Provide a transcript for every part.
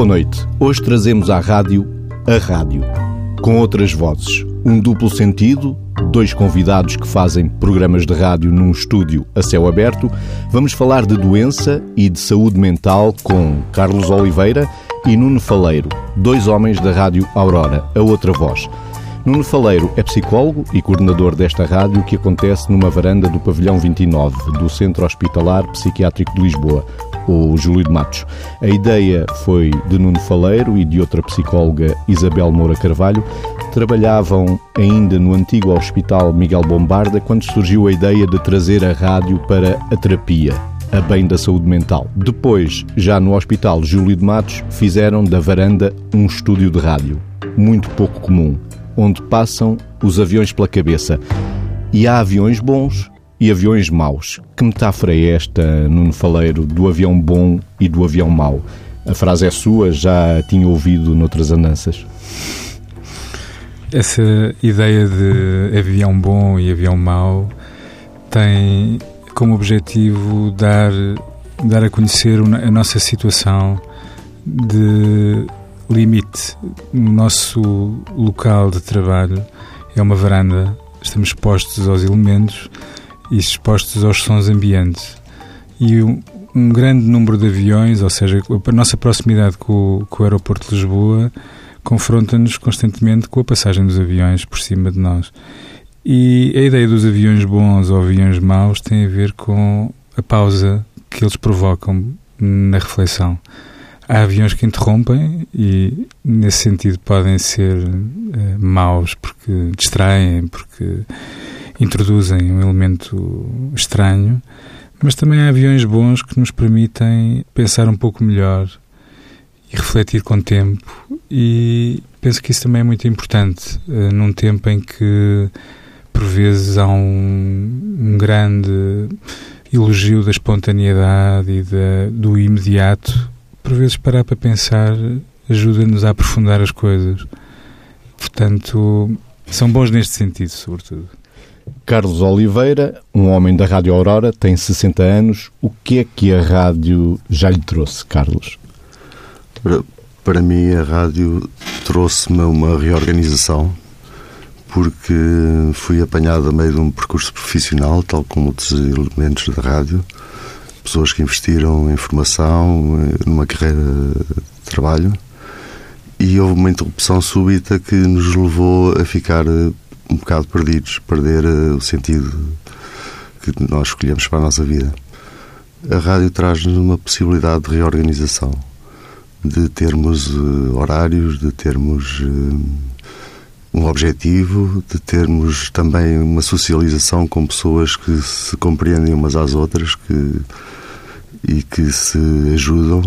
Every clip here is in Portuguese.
Boa noite. Hoje trazemos à rádio a rádio, com outras vozes. Um duplo sentido, dois convidados que fazem programas de rádio num estúdio a céu aberto. Vamos falar de doença e de saúde mental com Carlos Oliveira e Nuno Faleiro, dois homens da Rádio Aurora, a outra voz. Nuno Faleiro é psicólogo e coordenador desta rádio que acontece numa varanda do pavilhão 29 do Centro Hospitalar Psiquiátrico de Lisboa, o Júlio de Matos. A ideia foi de Nuno Faleiro e de outra psicóloga, Isabel Moura Carvalho. Trabalhavam ainda no antigo Hospital Miguel Bombarda quando surgiu a ideia de trazer a rádio para a terapia, a bem da saúde mental. Depois, já no Hospital Júlio de Matos, fizeram da varanda um estúdio de rádio, muito pouco comum onde passam os aviões pela cabeça. E há aviões bons e aviões maus. Que metáfora é esta, Nuno Faleiro, do avião bom e do avião mau? A frase é sua, já a tinha ouvido noutras andanças. Essa ideia de avião bom e avião mau tem como objetivo dar, dar a conhecer a nossa situação de limite. no nosso local de trabalho é uma varanda. Estamos expostos aos elementos e expostos aos sons ambientes. E um, um grande número de aviões, ou seja, a nossa proximidade com, com o aeroporto de Lisboa, confronta-nos constantemente com a passagem dos aviões por cima de nós. E a ideia dos aviões bons ou aviões maus tem a ver com a pausa que eles provocam na reflexão. Há aviões que interrompem e, nesse sentido, podem ser uh, maus porque distraem, porque introduzem um elemento estranho, mas também há aviões bons que nos permitem pensar um pouco melhor e refletir com tempo. E penso que isso também é muito importante uh, num tempo em que, por vezes, há um, um grande elogio da espontaneidade e da, do imediato por vezes parar para pensar ajuda-nos a aprofundar as coisas. Portanto, são bons neste sentido, sobretudo. Carlos Oliveira, um homem da Rádio Aurora, tem 60 anos. O que é que a rádio já lhe trouxe, Carlos? Para, para mim, a rádio trouxe-me uma reorganização, porque fui apanhado a meio de um percurso profissional, tal como outros elementos da rádio pessoas que investiram em formação, numa carreira de trabalho, e houve uma interrupção súbita que nos levou a ficar eh, um bocado perdidos, perder eh, o sentido que nós escolhemos para a nossa vida. A rádio traz-nos uma possibilidade de reorganização, de termos eh, horários, de termos um objetivo, de termos também uma socialização com pessoas que se compreendem umas às outras, que e que se ajudam.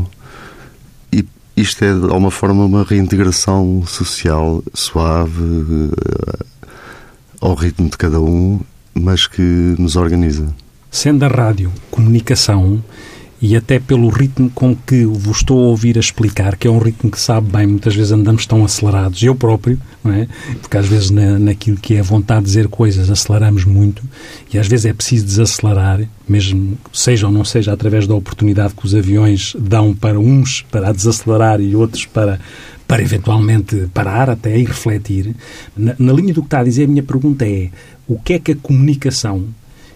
E isto é, de alguma forma, uma reintegração social suave, ao ritmo de cada um, mas que nos organiza. Sendo a rádio comunicação, e até pelo ritmo com que vos estou a ouvir a explicar, que é um ritmo que sabe bem, muitas vezes andamos tão acelerados, eu próprio, não é? Porque às vezes na, naquilo que é vontade de dizer coisas aceleramos muito e às vezes é preciso desacelerar, mesmo seja ou não seja através da oportunidade que os aviões dão para uns para desacelerar e outros para para eventualmente parar até e refletir. Na, na linha do que está a dizer, a minha pergunta é o que é que a comunicação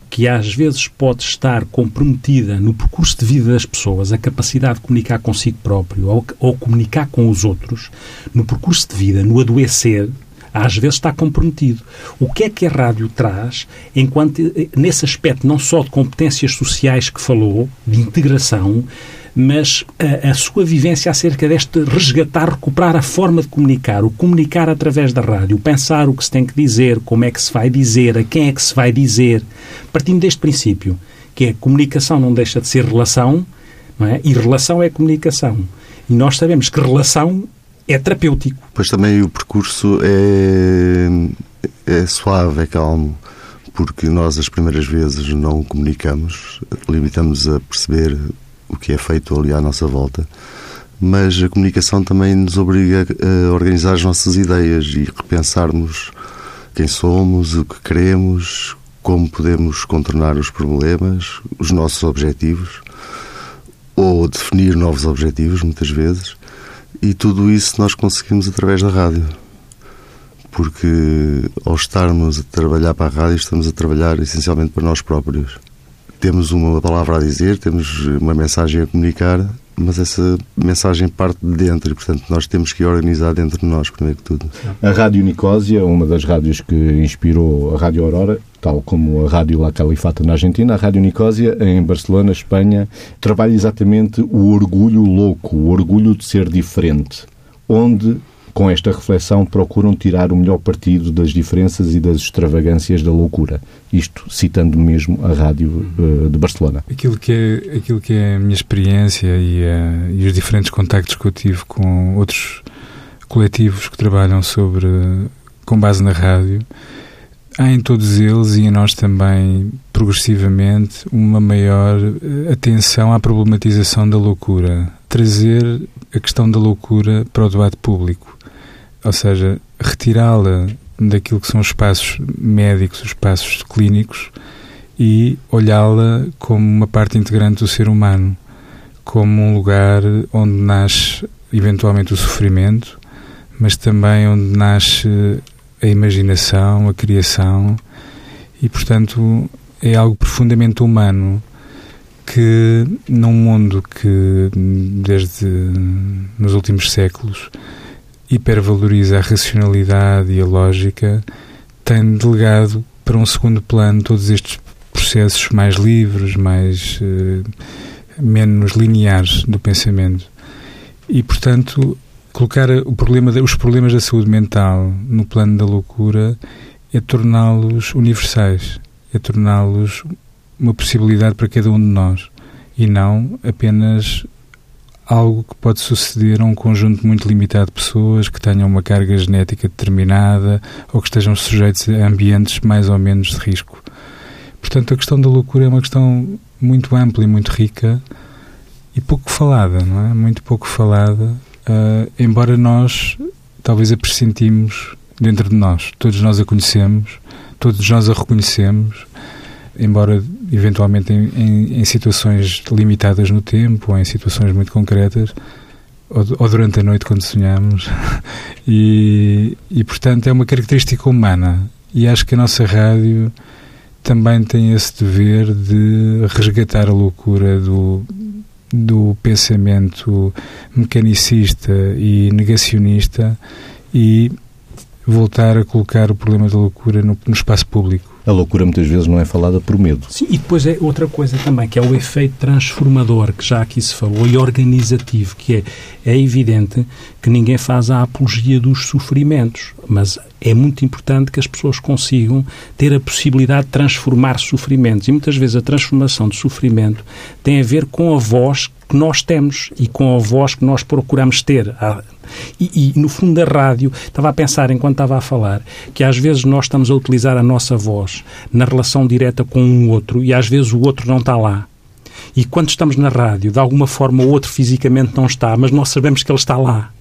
que às vezes pode estar comprometida no percurso de vida das pessoas, a capacidade de comunicar consigo próprio ou, ou comunicar com os outros, no percurso de vida, no adoecer, às vezes está comprometido. O que é que a rádio traz enquanto nesse aspecto não só de competências sociais que falou, de integração, mas a, a, sua vivência acerca deste resgatar, recuperar a forma de comunicar, o comunicar através da rádio, pensar o que se tem que dizer, como é que se vai dizer, a quem é que se vai dizer, partindo deste princípio, que é comunicação não deixa de ser relação, é? e relação é comunicação. E nós sabemos que relação é terapêutico. Pois também o percurso é, é suave, é calmo porque nós as primeiras vezes não comunicamos, limitamos a perceber o que é feito ali à nossa volta, mas a comunicação também nos obriga a organizar as nossas ideias e repensarmos quem somos, o que queremos, como podemos contornar os problemas, os nossos objetivos, ou definir novos objetivos, muitas vezes. E tudo isso nós conseguimos através da rádio. Porque ao estarmos a trabalhar para a rádio, estamos a trabalhar essencialmente para nós próprios. Temos uma palavra a dizer, temos uma mensagem a comunicar, mas essa mensagem parte de dentro e, portanto, nós temos que organizar dentro de nós, primeiro que tudo. A Rádio Nicósia, uma das rádios que inspirou a Rádio Aurora, tal como a Rádio La Califata na Argentina, a Rádio Nicósia, em Barcelona, Espanha, trabalha exatamente o orgulho louco, o orgulho de ser diferente, onde com esta reflexão, procuram tirar o melhor partido das diferenças e das extravagâncias da loucura. Isto citando mesmo a rádio uh, de Barcelona. Aquilo que é, aquilo que é a minha experiência e, uh, e os diferentes contactos que eu tive com outros coletivos que trabalham sobre com base na rádio, há em todos eles e em nós também, progressivamente, uma maior eh, atenção à problematização da loucura. Trazer a questão da loucura para o debate público ou seja, retirá-la daquilo que são os espaços médicos, os espaços clínicos e olhá-la como uma parte integrante do ser humano, como um lugar onde nasce eventualmente o sofrimento, mas também onde nasce a imaginação, a criação e, portanto, é algo profundamente humano que num mundo que desde nos últimos séculos hipervaloriza a racionalidade e a lógica, tem delegado para um segundo plano todos estes processos mais livres, mais uh, menos lineares do pensamento. E, portanto, colocar o problema, os problemas da saúde mental no plano da loucura é torná-los universais, é torná-los uma possibilidade para cada um de nós e não apenas algo que pode suceder a um conjunto muito limitado de pessoas que tenham uma carga genética determinada ou que estejam sujeitos a ambientes mais ou menos de risco. Portanto, a questão da loucura é uma questão muito ampla e muito rica e pouco falada, não é? Muito pouco falada, uh, embora nós talvez a pressentimos dentro de nós. Todos nós a conhecemos, todos nós a reconhecemos, embora eventualmente em, em, em, situações limitadas no tempo ou em situações muito concretas ou, ou durante a noite quando sonhamos. E, e portanto é uma característica humana. E acho que a nossa rádio também tem esse dever de resgatar a loucura do, do pensamento mecanicista e negacionista e voltar a colocar o problema da loucura no, no espaço público a loucura muitas vezes não é falada por medo. Sim, e depois é outra coisa também, que é o efeito transformador, que já aqui se falou, e organizativo, que é, é evidente que ninguém faz a apologia dos sofrimentos, mas é muito importante que as pessoas consigam ter a possibilidade de transformar sofrimentos. E muitas vezes a transformação de sofrimento tem a ver com a voz que nós temos e com a voz que nós procuramos ter. E, e, no fundo da rádio, estava a pensar enquanto estava a falar, que às vezes nós estamos a utilizar a nossa voz na relação direta com um outro e às vezes o outro não está lá. E quando estamos na rádio, de alguma forma o outro fisicamente não está, mas nós sabemos que ele está lá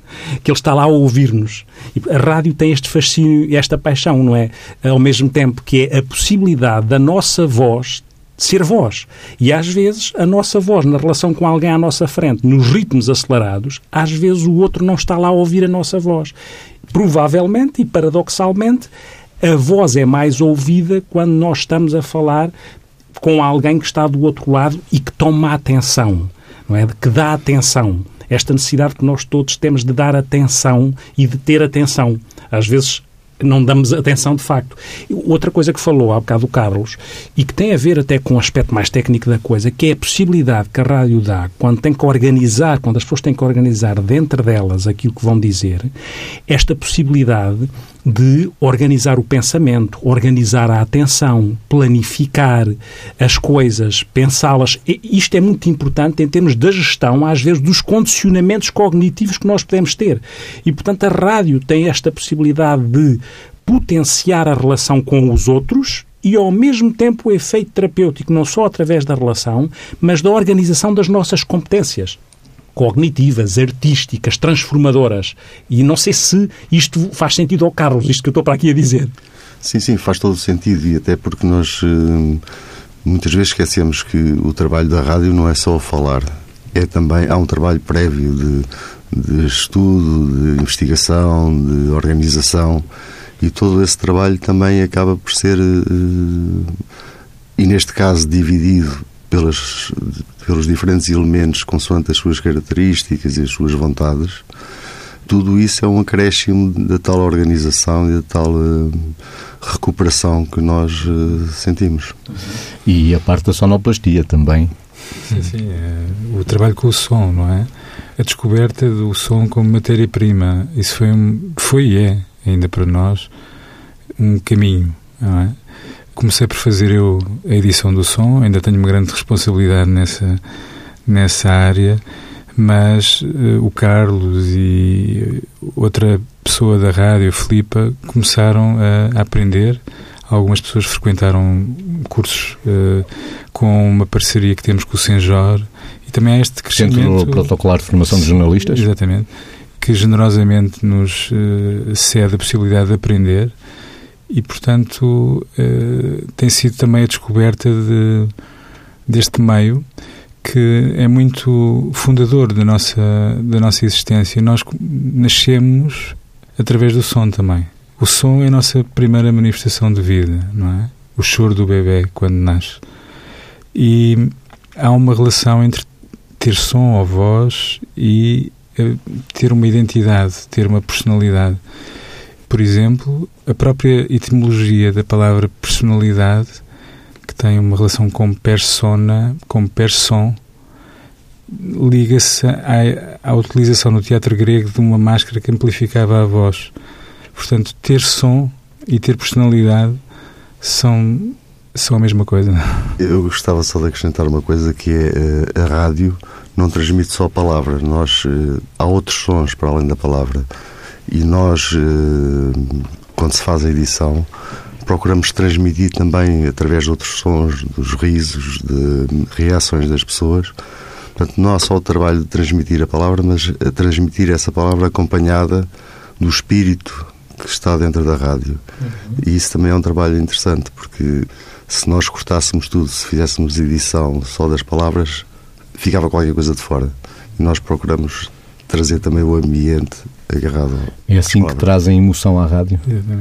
que ele está lá a ouvir-nos. A rádio tem este fascínio e esta paixão, não é? Ao mesmo tempo que é a possibilidade da nossa voz ser voz. E às vezes a nossa voz, na relação com alguém à nossa frente, nos ritmos acelerados, às vezes o outro não está lá a ouvir a nossa voz. Provavelmente e paradoxalmente, a voz é mais ouvida quando nós estamos a falar com alguém que está do outro lado e que toma atenção, não é? Que dá atenção. Esta necessidade que nós todos temos de dar atenção e de ter atenção. Às vezes não damos atenção de facto. Outra coisa que falou há bocado o Carlos, e que tem a ver até com o aspecto mais técnico da coisa, que é a possibilidade que a rádio dá quando tem que organizar, quando as pessoas têm que organizar dentro delas aquilo que vão dizer, esta possibilidade de organizar o pensamento, organizar a atenção, planificar as coisas, pensá-las. Isto é muito importante em termos da gestão, às vezes, dos condicionamentos cognitivos que nós podemos ter. E, portanto, a rádio tem esta possibilidade de potenciar a relação com os outros e, ao mesmo tempo, o efeito terapêutico, não só através da relação, mas da organização das nossas competências cognitivas, artísticas, transformadoras. E não sei se isto faz sentido ao Carlos, isto que eu estou para aqui a dizer. Sim, sim, faz todo sentido e até porque nós eh, muitas vezes esquecemos que o trabalho da rádio não é só falar, é também há um trabalho prévio de, de estudo, de investigação, de organização e todo esse trabalho também acaba por ser, eh, e neste caso dividido pelas, pelos diferentes elementos consoante as suas características e as suas vontades, tudo isso é um acréscimo da tal organização e da tal uh, recuperação que nós uh, sentimos. E a parte da sonoplastia também. Sim, sim. É o trabalho com o som, não é? A descoberta do som como matéria-prima. Isso foi, foi e é, ainda para nós, um caminho, não é? Comecei por fazer eu a edição do som, ainda tenho uma grande responsabilidade nessa, nessa área mas uh, o Carlos e outra pessoa da rádio, Filipa, começaram a, a aprender. Algumas pessoas frequentaram cursos uh, com uma parceria que temos com o Senjor e também há este crescimento... Centro Protocolar de Formação de Jornalistas? Exatamente. Que generosamente nos uh, cede a possibilidade de aprender e, portanto, tem sido também a descoberta de, deste meio que é muito fundador da nossa, da nossa existência. Nós nascemos através do som também. O som é a nossa primeira manifestação de vida, não é? O choro do bebê quando nasce. E há uma relação entre ter som ou voz e eh, ter uma identidade, ter uma personalidade. Por exemplo, a própria etimologia da palavra personalidade que tem uma relação com persona, com person, liga-se à, à, utilização no teatro grego de uma máscara que amplificava a voz. Portanto, ter som e ter personalidade são, são a mesma coisa. Eu gostava só de acrescentar uma coisa que é eh, a rádio não transmite só a palavra. Nós, eh, há outros sons para além da palavra. E nós, eh, quando se faz a edição, procuramos transmitir também através de outros sons, dos risos, de reações das pessoas. Portanto, não há só o trabalho de transmitir a palavra, mas a transmitir essa palavra acompanhada do espírito que está dentro da rádio. Uhum. E isso também é um trabalho interessante, porque se nós cortássemos tudo, se fizéssemos edição só das palavras, ficava qualquer coisa de fora. E nós procuramos trazer também o ambiente agarrado. É assim que trazem emoção à rádio?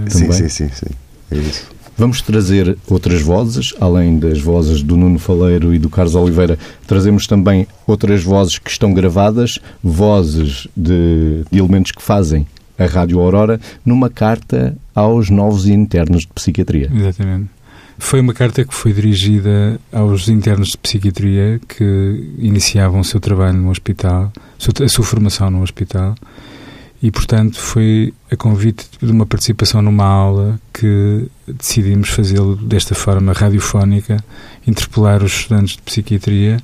Sim, sim, sim, sim. É isso. Vamos trazer outras vozes, além das vozes do Nuno Faleiro e do Carlos Oliveira, trazemos também outras vozes que estão gravadas, vozes de, de elementos que fazem a Rádio Aurora, numa carta aos novos internos de psiquiatria. Exatamente. Foi uma carta que foi dirigida aos internos de psiquiatria que iniciavam o seu trabalho no hospital, a sua formação no hospital e, portanto, foi a convite de uma participação numa aula que decidimos fazê-lo desta forma radiofónica, interpelar os estudantes de psiquiatria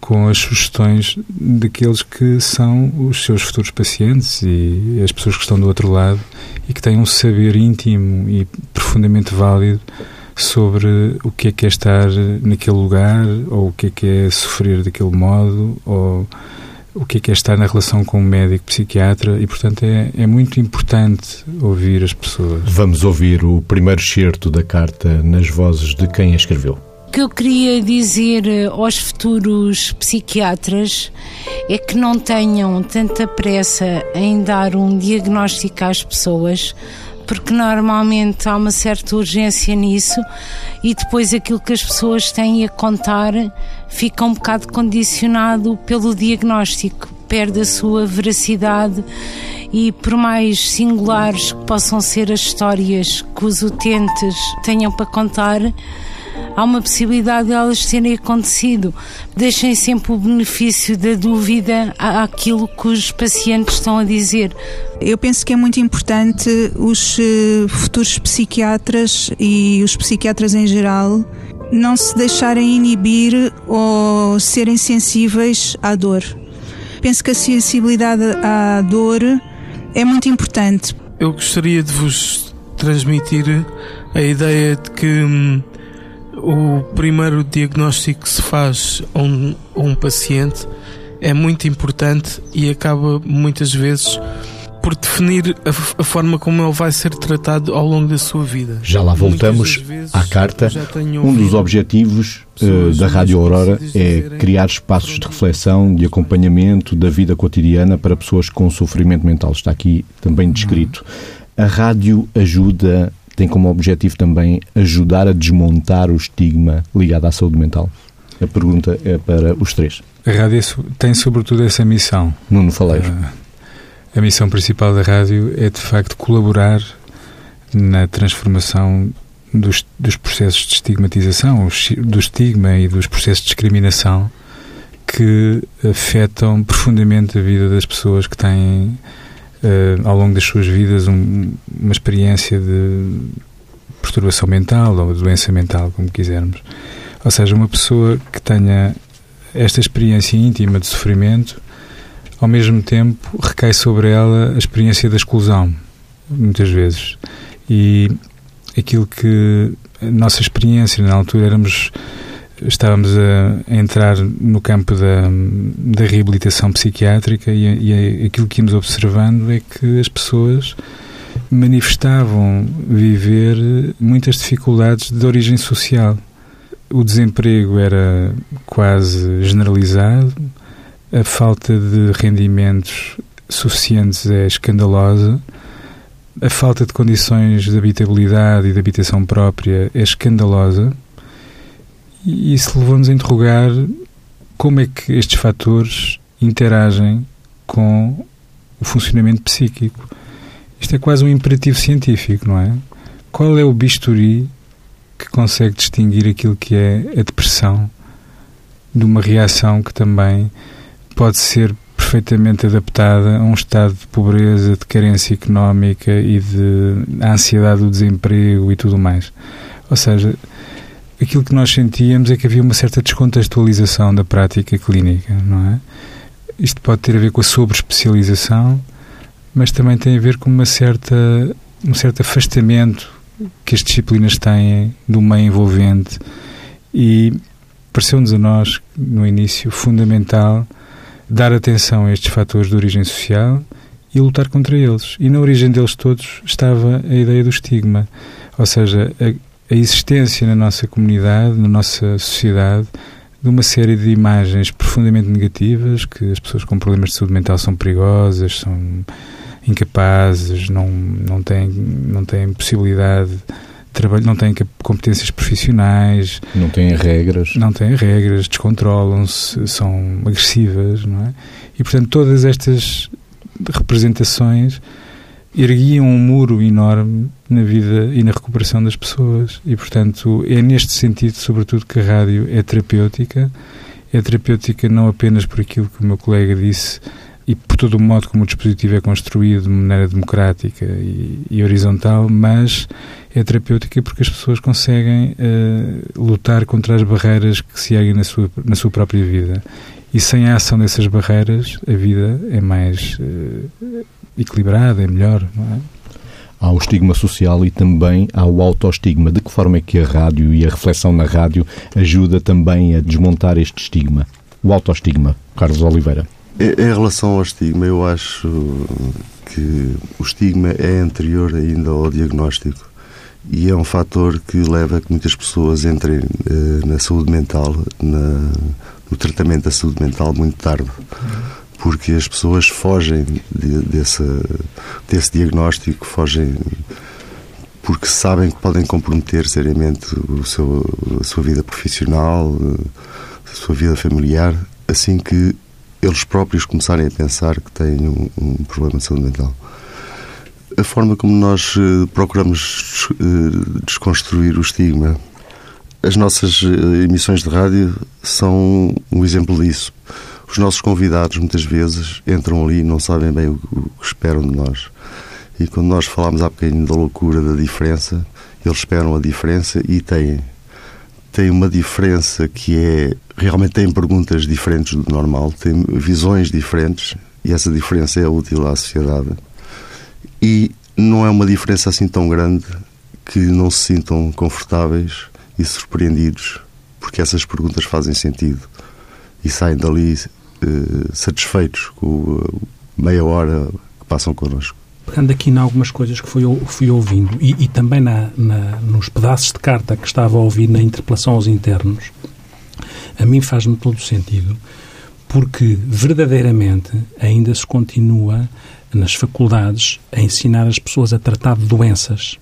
com as sugestões daqueles que são os seus futuros pacientes e as pessoas que estão do outro lado e que têm um saber íntimo e profundamente válido sobre o que é que é estar naquele lugar ou o que é que é sofrer daquele modo ou o que é, que é estar na relação com um médico psiquiatra e, portanto, é, é muito importante ouvir as pessoas. Vamos ouvir o primeiro excerto da carta nas vozes de quem a escreveu. O que eu queria dizer eh, aos futuros psiquiatras é que não tenham tanta pressa em dar um diagnóstico às pessoas, porque normalmente há uma certa urgência nisso e depois aquilo que as pessoas têm a contar fica um bocado condicionado pelo diagnóstico, perde a sua veracidade e por mais singulares que possam ser as histórias que os utentes tenham para contar, há uma possibilidade de elas terem acontecido. Deixem sempre o benefício da dúvida àquilo que os pacientes estão a dizer. Eu penso que é muito importante os eh, futuros psiquiatras e os psiquiatras em geral não se deixarem inibir ou serem sensíveis à dor. Penso que a sensibilidade à dor é muito importante. Eu gostaria de vos transmitir a ideia de que hum, o primeiro diagnóstico que se faz a um, a um paciente é muito importante e acaba muitas vezes por definir a, a, forma como ele vai ser tratado ao longo da sua vida. Já lá voltamos vezes, à carta. Um dos objetivos uh, da Rádio Aurora é criar espaços de reflexão, de acompanhamento da vida cotidiana para pessoas com sofrimento mental. Está aqui também descrito. A rádio ajuda, tem como objetivo também ajudar a desmontar o estigma ligado à saúde mental. A pergunta é para os três. A rádio tem sobretudo essa missão. Nuno Faleiro. Uh, a missão principal da rádio é, de facto, colaborar na transformação dos, dos processos de estigmatização, do estigma e dos processos de discriminação que afetam profundamente a vida das pessoas que têm, uh, ao longo das suas vidas, um, uma experiência de perturbação mental ou doença mental, como quisermos. Ou seja, uma pessoa que tenha esta experiência íntima de sofrimento ao mesmo tempo recai sobre ela a experiência da exclusão, muitas vezes. E aquilo que a nossa experiência na altura éramos estávamos a entrar no campo da, da reabilitação psiquiátrica e, e aquilo que íamos observando é que as pessoas manifestavam viver muitas dificuldades de origem social. O desemprego era quase generalizado, a falta de rendimentos suficientes é escandalosa, a falta de condições de habitabilidade e de habitação própria é escandalosa, e isso levou-nos a interrogar como é que estes fatores interagem com o funcionamento psíquico. Isto é quase um imperativo científico, não é? Qual é o bisturi que consegue distinguir aquilo que é a depressão de uma reação que também pode ser perfeitamente adaptada a um estado de pobreza, de carência económica e de ansiedade do desemprego e tudo mais. Ou seja, aquilo que nós sentíamos é que havia uma certa descontextualização da prática clínica, não é? Isto pode ter a ver com a sobreespecialização, mas também tem a ver com uma certa, um certo afastamento que as disciplinas têm do meio envolvente e pareceu-nos a nós, no início, fundamental dar atenção a estes fatores de origem social e lutar contra eles. E na origem deles todos estava a ideia do estigma, ou seja, a, a existência na nossa comunidade, na nossa sociedade, de uma série de imagens profundamente negativas, que as pessoas com problemas de saúde mental são perigosas, são incapazes, não, não, têm, não têm possibilidade trabalho, não têm competências profissionais. Não têm regras. Não têm regras, descontrolam-se, são agressivas, não é? E, portanto, todas estas representações erguiam um muro enorme na vida e na recuperação das pessoas. E, portanto, é neste sentido, sobretudo, que a rádio é terapêutica. É terapêutica não apenas por aquilo que o meu colega disse e por todo o modo como o dispositivo é construído de maneira democrática e, e horizontal, mas é terapêutica porque as pessoas conseguem uh, lutar contra as barreiras que se erguem na sua, na sua própria vida. E sem a ação dessas barreiras, a vida é mais uh, equilibrada, é melhor, não é? Há o estigma social e também há o autoestigma. De que forma é que a rádio e a reflexão na rádio ajuda também a desmontar este estigma? O autoestigma, Carlos Oliveira. Em relação ao estigma, eu acho que o estigma é anterior ainda ao diagnóstico e é um fator que leva a que muitas pessoas entrem eh, na saúde mental, na, no tratamento da saúde mental muito tarde, porque as pessoas fogem de, desse, desse diagnóstico, fogem porque sabem que podem comprometer seriamente o seu, a sua vida profissional, eh, a sua vida familiar, assim que eles próprios começarem a pensar que têm um, um problema de saúde mental. A forma como nós uh, procuramos uh, desconstruir o estigma, as nossas uh, emissões de rádio são um exemplo disso. Os nossos convidados muitas vezes entram ali e não sabem bem o, o que esperam de nós. E quando nós falamos há bocadinho da loucura da diferença, eles esperam a diferença e têm tem uma diferença que é realmente tem perguntas diferentes do normal, tem visões diferentes e essa diferença é útil à sociedade. E não é uma diferença assim tão grande que não se sintam confortáveis e surpreendidos porque essas perguntas fazem sentido e saem dali satisfeitos com a meia hora que passam connosco. Pegando aqui em algumas coisas que fui, fui ouvindo e, e também na, na, nos pedaços de carta que estava a ouvir na interpelação aos internos, a mim faz-me todo sentido, porque verdadeiramente ainda se continua nas faculdades a ensinar as pessoas a tratar de doenças.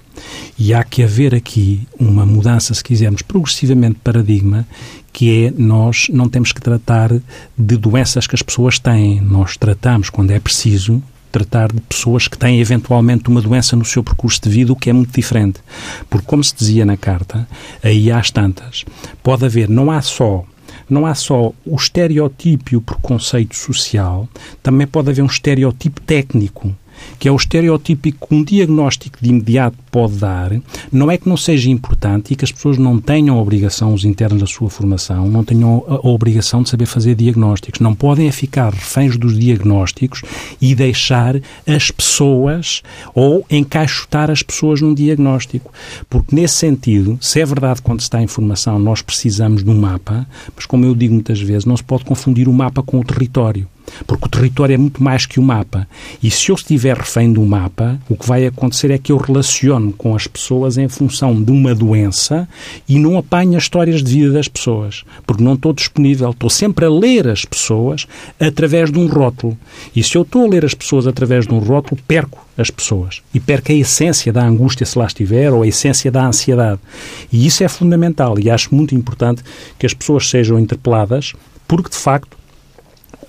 E há que haver aqui uma mudança, se quisermos, progressivamente de paradigma, que é nós não temos que tratar de doenças que as pessoas têm. Nós tratamos, quando é preciso, tratar de pessoas que têm eventualmente uma doença no seu percurso de vida, o que é muito diferente. Porque, como se dizia na carta, aí há as tantas. Pode haver, não há só não há só o estereotipo e o preconceito social, também pode haver um estereotipo técnico que é o estereotípico que um diagnóstico de imediato pode dar, não é que não seja importante e que as pessoas não tenham a obrigação, os internos da sua formação, não tenham a, obrigação de saber fazer diagnósticos. Não podem é ficar reféns dos diagnósticos e deixar as pessoas ou encaixotar as pessoas num diagnóstico. Porque, nesse sentido, se é verdade quando se está em formação, nós precisamos de um mapa, mas como eu digo muitas vezes, não se pode confundir o mapa com o território. Porque o território é muito mais que o mapa. E se eu estiver refém do mapa, o que vai acontecer é que eu relaciono com as pessoas em função de uma doença e não apanho as histórias de vida das pessoas. Porque não estou disponível. Estou sempre a ler as pessoas através de um rótulo. E se eu estou a ler as pessoas através de um rótulo, perco as pessoas. E perco a essência da angústia, se lá estiver, ou a essência da ansiedade. E isso é fundamental. E acho muito importante que as pessoas sejam interpeladas, porque de facto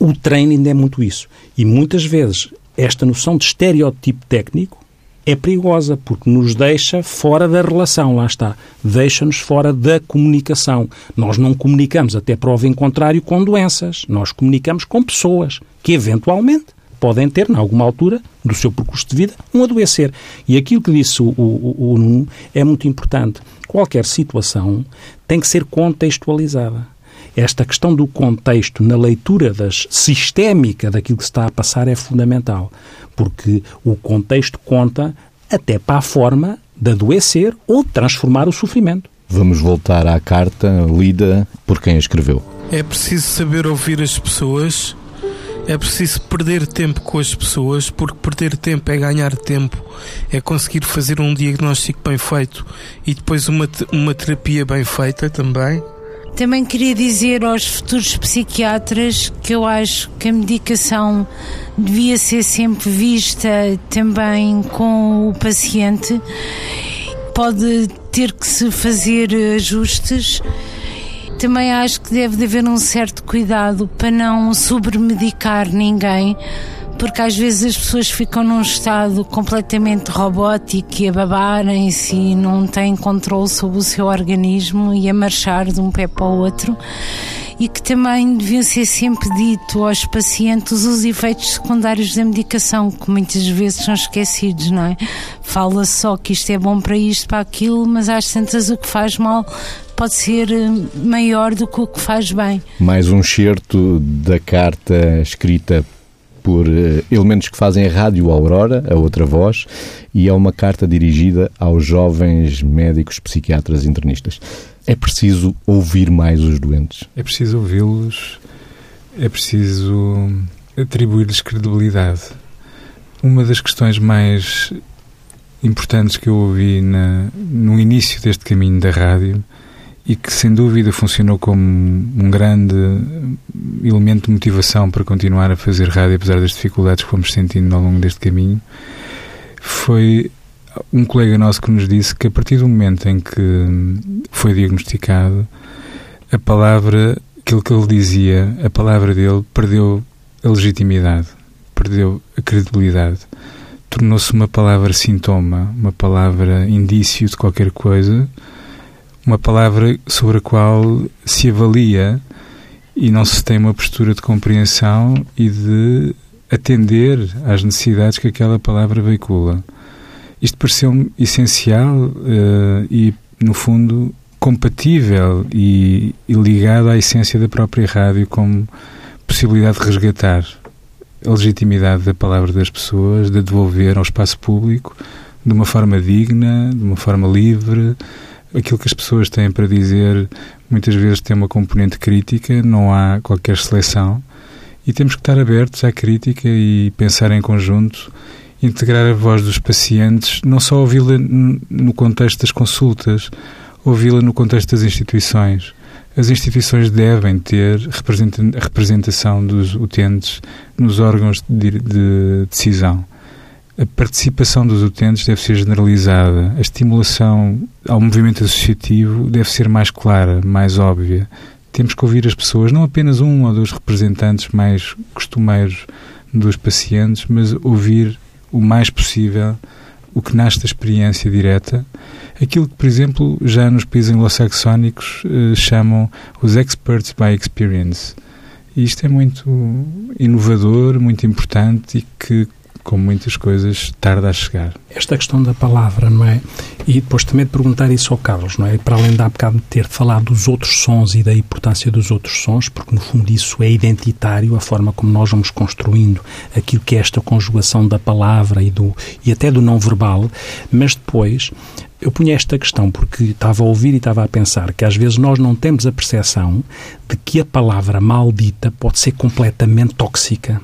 o treino ainda é muito isso. E muitas vezes esta noção de estereotipo técnico é perigosa porque nos deixa fora da relação, lá está. Deixa-nos fora da comunicação. Nós não comunicamos, até prova em contrário, com doenças. Nós comunicamos com pessoas que eventualmente podem ter, em alguma altura do seu percurso de vida, um adoecer. E aquilo que disse o, o, o Nuno é muito importante. Qualquer situação tem que ser contextualizada esta questão do contexto na leitura das, sistémica daquilo que se está a passar é fundamental, porque o contexto conta até para a forma de adoecer ou de transformar o sofrimento. Vamos voltar à carta lida por quem a escreveu. É preciso saber ouvir as pessoas, é preciso perder tempo com as pessoas, porque perder tempo é ganhar tempo, é conseguir fazer um diagnóstico bem feito e depois uma, uma terapia bem feita também. Também queria dizer aos futuros psiquiatras que eu acho que a medicação devia ser sempre vista também com o paciente. Pode ter que se fazer ajustes. Também acho que deve haver um certo cuidado para não sobremedicar ninguém porque às vezes as pessoas ficam num estado completamente robótico e a babarem-se e não têm controle sobre o seu organismo e a marchar de um pé para o outro e que também deviam ser sempre dito aos pacientes os efeitos secundários da medicação, que muitas vezes são esquecidos, não é? Fala só que isto é bom para isto, para aquilo, mas às tantas o que faz mal pode ser eh, maior do que o que faz bem. Mais um certo da carta escrita por uh, elementos que fazem a Rádio Aurora, a outra voz, e é uma carta dirigida aos jovens médicos, psiquiatras internistas. É preciso ouvir mais os doentes. É preciso ouvi-los, é preciso atribuir-lhes credibilidade. Uma das questões mais importantes que eu ouvi na, no início deste caminho da rádio e que sem dúvida funcionou como um grande elemento de motivação para continuar a fazer rádio apesar das dificuldades que fomos sentindo ao longo deste caminho. Foi um colega nosso que nos disse que a partir do momento em que foi diagnosticado a palavra aquilo que ele dizia a palavra dele perdeu a legitimidade perdeu a credibilidade. Tornou-se uma palavra sintoma uma palavra indício de qualquer coisa uma palavra sobre a qual se avalia e não se tem uma postura de compreensão e de atender às necessidades que aquela palavra veicula. Isto pareceu-me essencial uh, e, no fundo, compatível e, e ligado à essência da própria rádio como possibilidade de resgatar a legitimidade da palavra das pessoas, de devolver ao espaço público de uma forma digna, de uma forma livre, aquilo que as pessoas têm para dizer muitas vezes tem uma componente crítica, não há qualquer seleção E temos que estar abertos à crítica e pensar em conjunto, integrar a voz dos pacientes, não só ouvi-la no contexto das consultas, ouvi-la no contexto das instituições. As instituições devem ter representação dos utentes nos órgãos de, de decisão. A participação dos utentes deve ser generalizada. A estimulação ao movimento associativo deve ser mais clara, mais óbvia. Temos que ouvir as pessoas, não apenas um ou dois representantes mais costumeiros dos pacientes, mas ouvir o mais possível o que nasce da experiência direta, aquilo que, por exemplo, já nos países anglo-saxónicos eh, chamam os experts by experience. E isto é muito inovador, muito importante e que como muitas coisas, tarda a chegar. Esta questão da palavra, não é? E depois também de perguntar isso ao Carlos, não é? Para além há bocado de ter falado dos outros sons e da importância dos outros sons, porque no fundo isso é identitário, a forma como nós vamos construindo aquilo que é esta conjugação da palavra e, do, e até do não verbal, mas depois eu punha esta questão porque estava a ouvir e estava a pensar que às vezes nós não temos a percepção de que a palavra maldita pode ser completamente tóxica.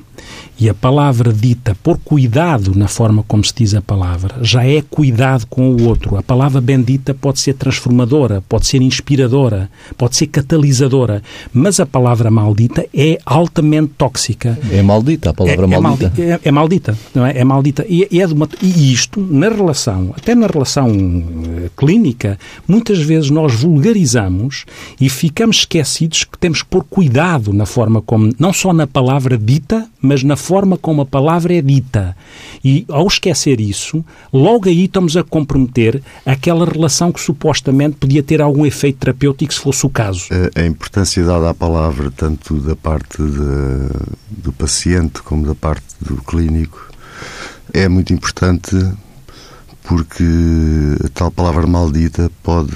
E a palavra dita por cuidado na forma como se diz a palavra já é cuidado com o outro. A palavra bendita pode ser transformadora, pode ser inspiradora, pode ser catalisadora, mas a palavra maldita é altamente tóxica. É maldita a palavra é, é maldita. É, é, maldita, não é? É maldita. E, é uma, e isto, na relação, até na relação uh, clínica, muitas vezes nós vulgarizamos e ficamos esquecidos que temos que pôr cuidado na forma como, não só na palavra dita, mas na forma como a palavra é dita. E ao esquecer isso, logo aí estamos a comprometer aquela relação que supostamente podia ter algum efeito terapêutico se fosse o caso. A, importância dada à palavra, tanto da parte de, do paciente como da parte do clínico, é muito importante porque a tal palavra maldita pode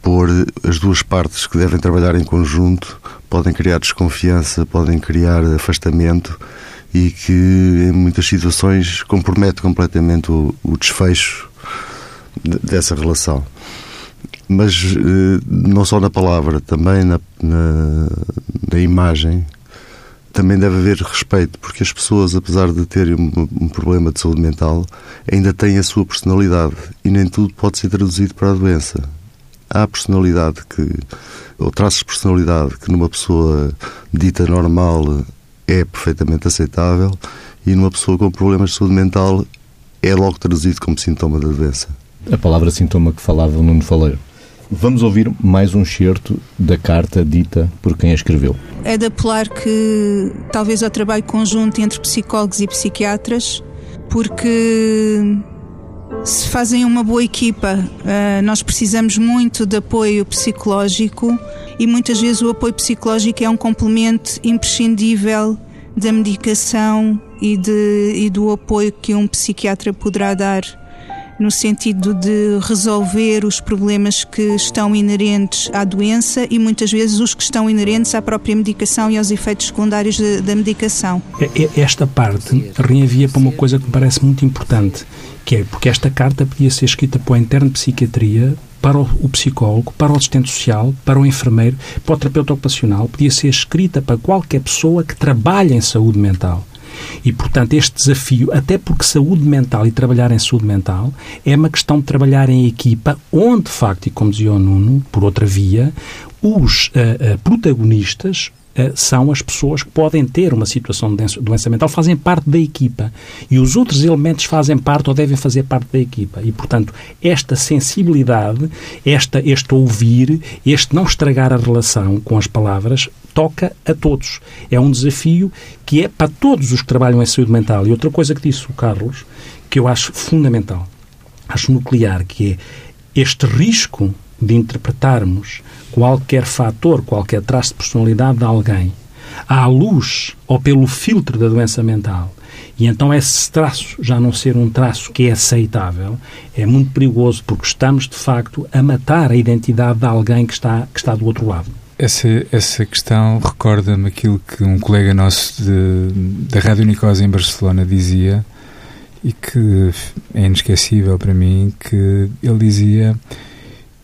pôr as duas partes que devem trabalhar em conjunto podem criar desconfiança, podem criar afastamento e que em muitas situações compromete completamente o, o desfecho dessa relação. Mas eh, não só na palavra, também na, na, na, imagem, também deve haver respeito, porque as pessoas, apesar de terem um, um problema de saúde mental, ainda têm a sua personalidade e nem tudo pode ser traduzido para a doença há personalidade que, ou traços de personalidade que numa pessoa dita normal é perfeitamente aceitável e numa pessoa com problemas de saúde mental é logo traduzido como sintoma da doença. A palavra sintoma que falava o Nuno Faleiro. Vamos ouvir mais um excerto da carta dita por quem a escreveu. É de apelar que talvez ao trabalho conjunto entre psicólogos e psiquiatras, porque se fazem uma boa equipa. Uh, nós precisamos muito de apoio psicológico e muitas vezes o apoio psicológico é um complemento imprescindível da medicação e, de, e do apoio que um psiquiatra poderá dar no sentido de resolver os problemas que estão inerentes à doença e muitas vezes os que estão inerentes à própria medicação e aos efeitos secundários de, da medicação. É, é, esta parte reenvia para uma coisa que me parece muito importante, que é porque esta carta podia ser escrita para o interno de psiquiatria, para o psicólogo, para o assistente social, para o enfermeiro, para o terapeuta ocupacional, podia ser escrita para qualquer pessoa que trabalhe em saúde mental. E, portanto, este desafio, até porque saúde mental e trabalhar em saúde mental é uma questão de trabalhar em equipa, onde, de facto, e como dizia o Nuno, por outra via, os uh, uh, protagonistas, uh, são as pessoas que podem ter uma situação de doença mental, fazem parte da equipa. E os outros elementos fazem parte ou devem fazer parte da equipa. E, portanto, esta sensibilidade, esta, este ouvir, este não estragar a relação com as palavras, toca a todos. É um desafio que é para todos os que trabalham em saúde mental. E outra coisa que disse o Carlos, que eu acho fundamental, acho nuclear, que é este risco de interpretarmos qualquer fator, qualquer traço de personalidade de alguém à luz ou pelo filtro da doença mental e então esse traço já não ser um traço que é aceitável é muito perigoso porque estamos de facto a matar a identidade de alguém que está, que está do outro lado. Essa, essa questão recorda-me aquilo que um colega nosso de, da Rádio Nicosa em Barcelona dizia e que é inesquecível para mim, que ele dizia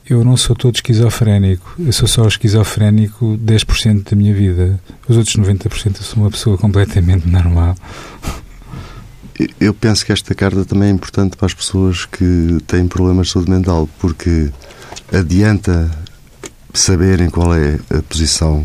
eu não sou todo esquizofrénico. Eu sou só esquizofrénico 10% da minha vida. Os outros 90% eu sou uma pessoa completamente normal. Eu penso que esta carta também é importante para as pessoas que têm problemas de saúde mental, porque adianta saberem qual é a posição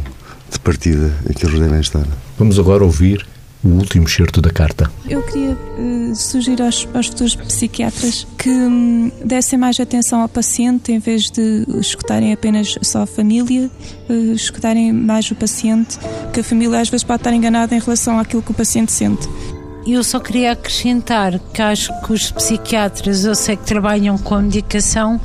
de partida em que eles devem estar. Vamos agora ouvir o último excerto da carta. Eu queria uh, sugerir aos, aos futuros psiquiatras que um, dessem mais atenção ao paciente em vez de escutarem apenas só a família, uh, escutarem mais o paciente, que a família às vezes pode estar enganada em relação àquilo que o paciente sente. Eu só queria acrescentar que acho que os psiquiatras, eu sei que trabalham com a medicação,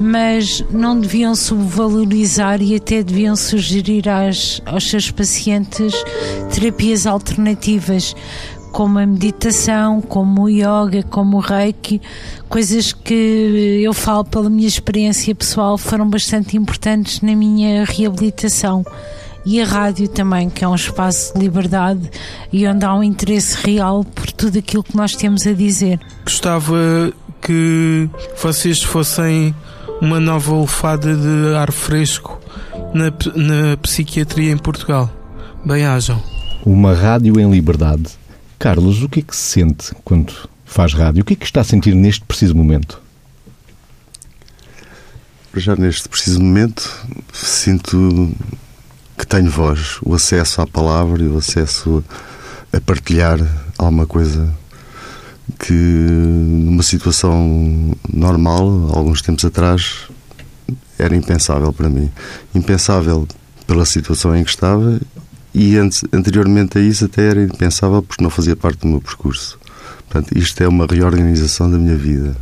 mas não deviam subvalorizar e até deviam sugerir às, aos seus pacientes terapias alternativas, como a meditação, como o yoga, como o reiki, coisas que eu falo pela minha experiência pessoal foram bastante importantes na minha reabilitação e a rádio também, que é um espaço de liberdade e onde há um interesse real por tudo aquilo que nós temos a dizer. Gostava que vocês fossem uma nova olfada de ar fresco na, na psiquiatria em Portugal. Bem-ajam. Uma rádio em liberdade. Carlos, o que é que se sente quando faz rádio? O que é que está a sentir neste preciso momento? Já neste preciso momento sinto que tenho voz, o acesso à palavra e o acesso a partilhar alguma coisa que numa situação normal, alguns tempos atrás, era impensável para mim. Impensável pela situação em que estava e antes, anteriormente a isso até era impensável porque não fazia parte do meu percurso. Portanto, isto é uma reorganização da minha vida.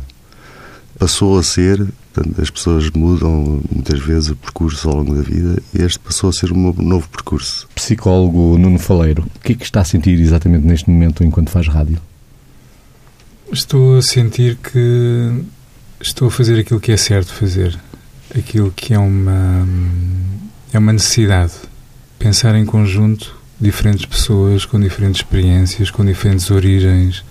Passou a ser Portanto, as pessoas mudam muitas vezes o percurso ao longo da vida e este passou a ser um novo percurso. Psicólogo Nuno Faleiro, o que é que está a sentir exatamente neste momento enquanto faz rádio? Estou a sentir que estou a fazer aquilo que é certo fazer, aquilo que é uma é uma necessidade. Pensar em conjunto diferentes pessoas com diferentes experiências, com diferentes origens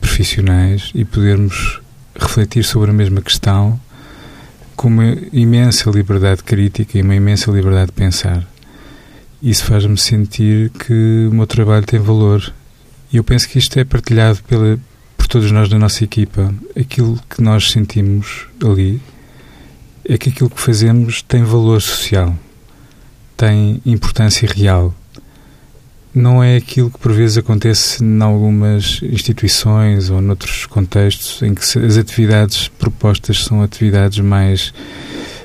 profissionais e podermos refletir sobre a mesma questão com uma imensa liberdade crítica e uma imensa liberdade de pensar. Isso faz-me sentir que o meu trabalho tem valor. E eu penso que isto é partilhado pela, por todos nós da nossa equipa. Aquilo que nós sentimos ali é que aquilo que fazemos tem valor social, tem importância real não é aquilo que por vezes acontece em algumas instituições ou noutros contextos em que as atividades propostas são atividades mais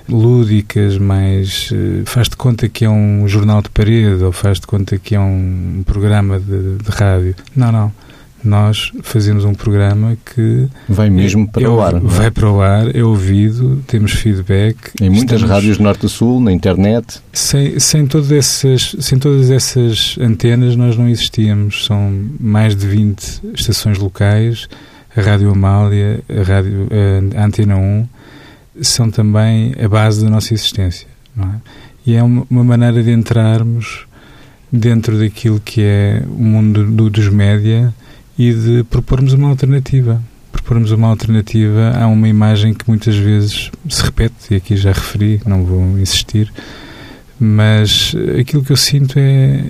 lúdicas, mais eh, faz de conta que é um jornal de parede ou faz de conta que é um programa de, de rádio. Não, não nós fazemos um programa que vai mesmo para é, o ar. Vai para o ar, é ouvido, temos feedback. Em muitas rádios norte a sul, na internet. Sem, sem, todas essas, sem todas essas antenas nós não existíamos. São mais de 20 estações locais, a Rádio Amália, a, rádio, a Antena 1, são também a base da nossa existência. É? E é uma, uma maneira de entrarmos dentro daquilo que é o mundo do, dos média e de propormos uma alternativa. Propormos uma alternativa a uma imagem que muitas vezes se repete, e aqui já referi, não vou insistir, mas aquilo que eu sinto é,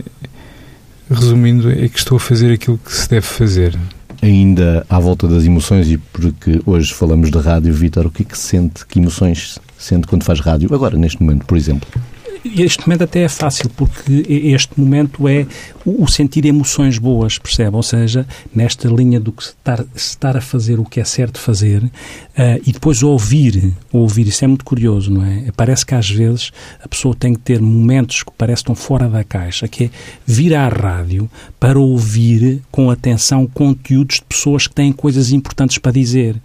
resumindo, é que estou a fazer aquilo que se deve fazer. Ainda à volta das emoções, e porque hoje falamos de rádio, Vítor, o que é que sente, que emoções sente quando faz rádio, agora, neste momento, por exemplo? Este momento até é fácil, porque este momento é o, sentir emoções boas, percebe? Ou seja, nesta linha do que estar, estar a fazer o que é certo fazer uh, e depois ouvir, ouvir, isso é muito curioso, não é? Parece que às vezes a pessoa tem que ter momentos que parecem estão fora da caixa, que é vir à rádio para ouvir com atenção conteúdos de pessoas que têm coisas importantes para dizer.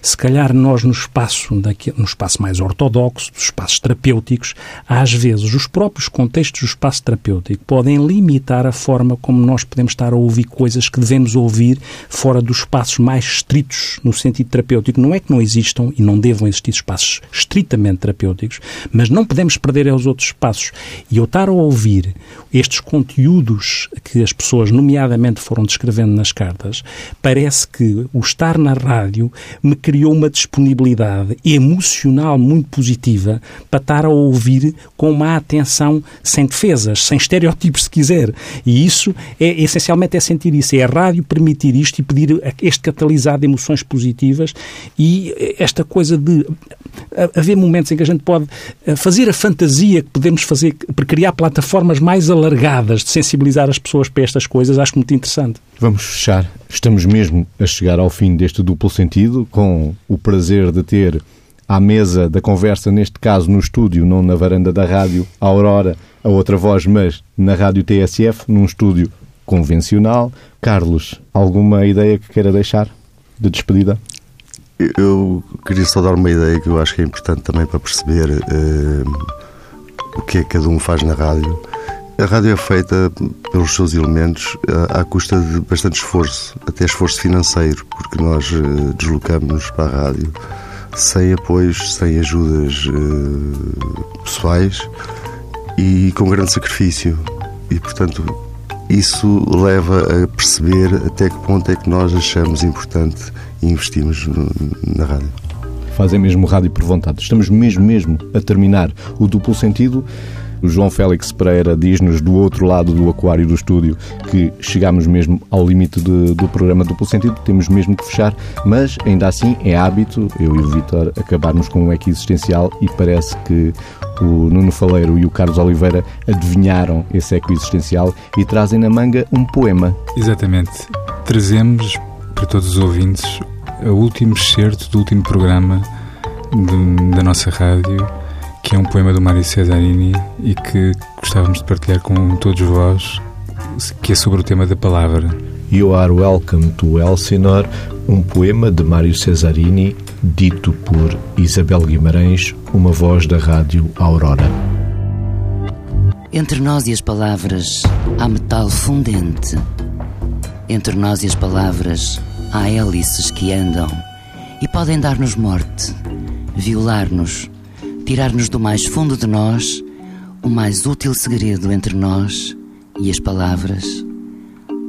Se calhar nós no espaço, no espaço mais ortodoxo, dos espaços terapêuticos, às vezes vezes, os próprios contextos do espaço terapêutico podem limitar a forma como nós podemos estar a ouvir coisas que devemos ouvir fora dos espaços mais estritos no sentido terapêutico. Não é que não existam e não devam existir espaços estritamente terapêuticos, mas não podemos perder os outros espaços. E eu estar a ouvir estes conteúdos que as pessoas, nomeadamente, foram descrevendo nas cartas, parece que o estar na rádio me criou uma disponibilidade emocional muito positiva para estar a ouvir com uma atenção sem defesas, sem estereótipos, se quiser. E isso é essencialmente é sentir isso, é a rádio permitir isto e pedir este catalisar de emoções positivas e esta coisa de haver momentos em que a gente pode eh, fazer a fantasia que podemos fazer para criar plataformas mais alargadas de sensibilizar as pessoas para estas coisas, acho muito interessante. Vamos fechar. Estamos mesmo a chegar ao fim deste duplo sentido, com o prazer de ter à mesa da conversa, neste caso no estúdio, não na varanda da rádio, Aurora, a outra voz, mas na rádio TSF, num estúdio convencional. Carlos, alguma ideia que queira deixar de despedida? Eu queria só dar uma ideia que eu acho que é importante também para perceber uh, o que é que cada um faz na rádio. A rádio é feita pelos seus elementos à, à custa de bastante esforço, até esforço financeiro, porque nós uh, deslocamos-nos para a rádio sem apoios, sem ajudas uh, pessoais e com grande sacrifício. E, portanto, isso leva a perceber até que ponto é que nós achamos importante e investimos na rádio. Fazem mesmo rádio por vontade. Estamos mesmo, mesmo a terminar o duplo sentido. O João Félix Pereira diz-nos do outro lado do aquário do estúdio que chegamos mesmo ao limite de, do programa Duplo Sentido, temos mesmo que fechar, mas ainda assim é hábito, eu e o Vitor, acabarmos com um eco existencial e parece que o Nuno Faleiro e o Carlos Oliveira adivinharam esse eco existencial e trazem na manga um poema. Exatamente. Trazemos para todos os ouvintes o último excerto do último programa de, da nossa rádio que é um poema do Mário Cesarini e que gostávamos de partilhar com todos vós, que é sobre o tema da palavra. You Are Welcome to Elsinore, um poema de Mário Cesarini, dito por Isabel Guimarães, uma voz da rádio Aurora. Entre nós e as palavras há metal fundente. Entre nós e as palavras há hélices que andam e podem dar-nos morte, violar-nos tirar-nos do mais fundo de nós o mais útil segredo entre nós e as palavras.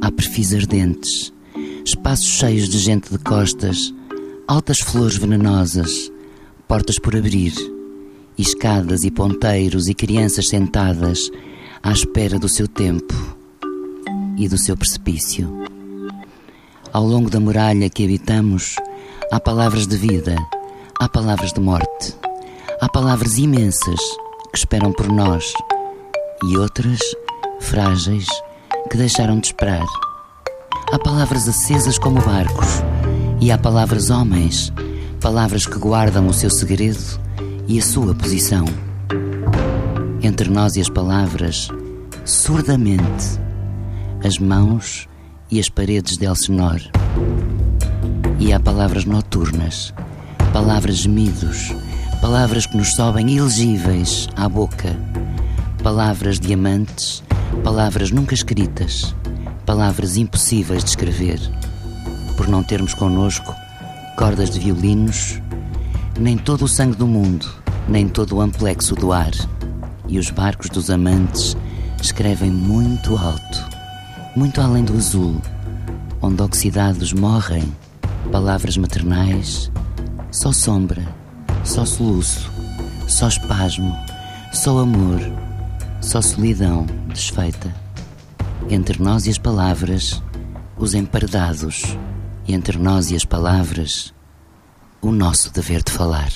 Há perfis ardentes, espaços cheios de gente de costas, altas flores venenosas, portas por abrir, escadas e ponteiros e crianças sentadas à espera do seu tempo e do seu precipício. Ao longo da muralha que habitamos, há palavras de vida, há palavras de morte. Há palavras imensas que esperam por nós e outras frágeis que deixaram de esperar. Há palavras acesas como barcos e há palavras homens, palavras que guardam o seu segredo e a sua posição. Entre nós e as palavras, surdamente, as mãos e as paredes de Elsinore. E há palavras noturnas, palavras gemidos palavras que nos sobem ilegíveis à boca, palavras diamantes, palavras nunca escritas, palavras impossíveis de escrever, por não termos connosco cordas de violinos, nem todo o sangue do mundo, nem todo o amplexo do ar, e os barcos dos amantes escrevem muito alto, muito além do azul, onde oxidados morrem, palavras maternais, só sombra só soluço, só espasmo, só amor, só solidão desfeita. Entre nós e as palavras, os emparedados, e entre nós e as palavras, o nosso dever de falar.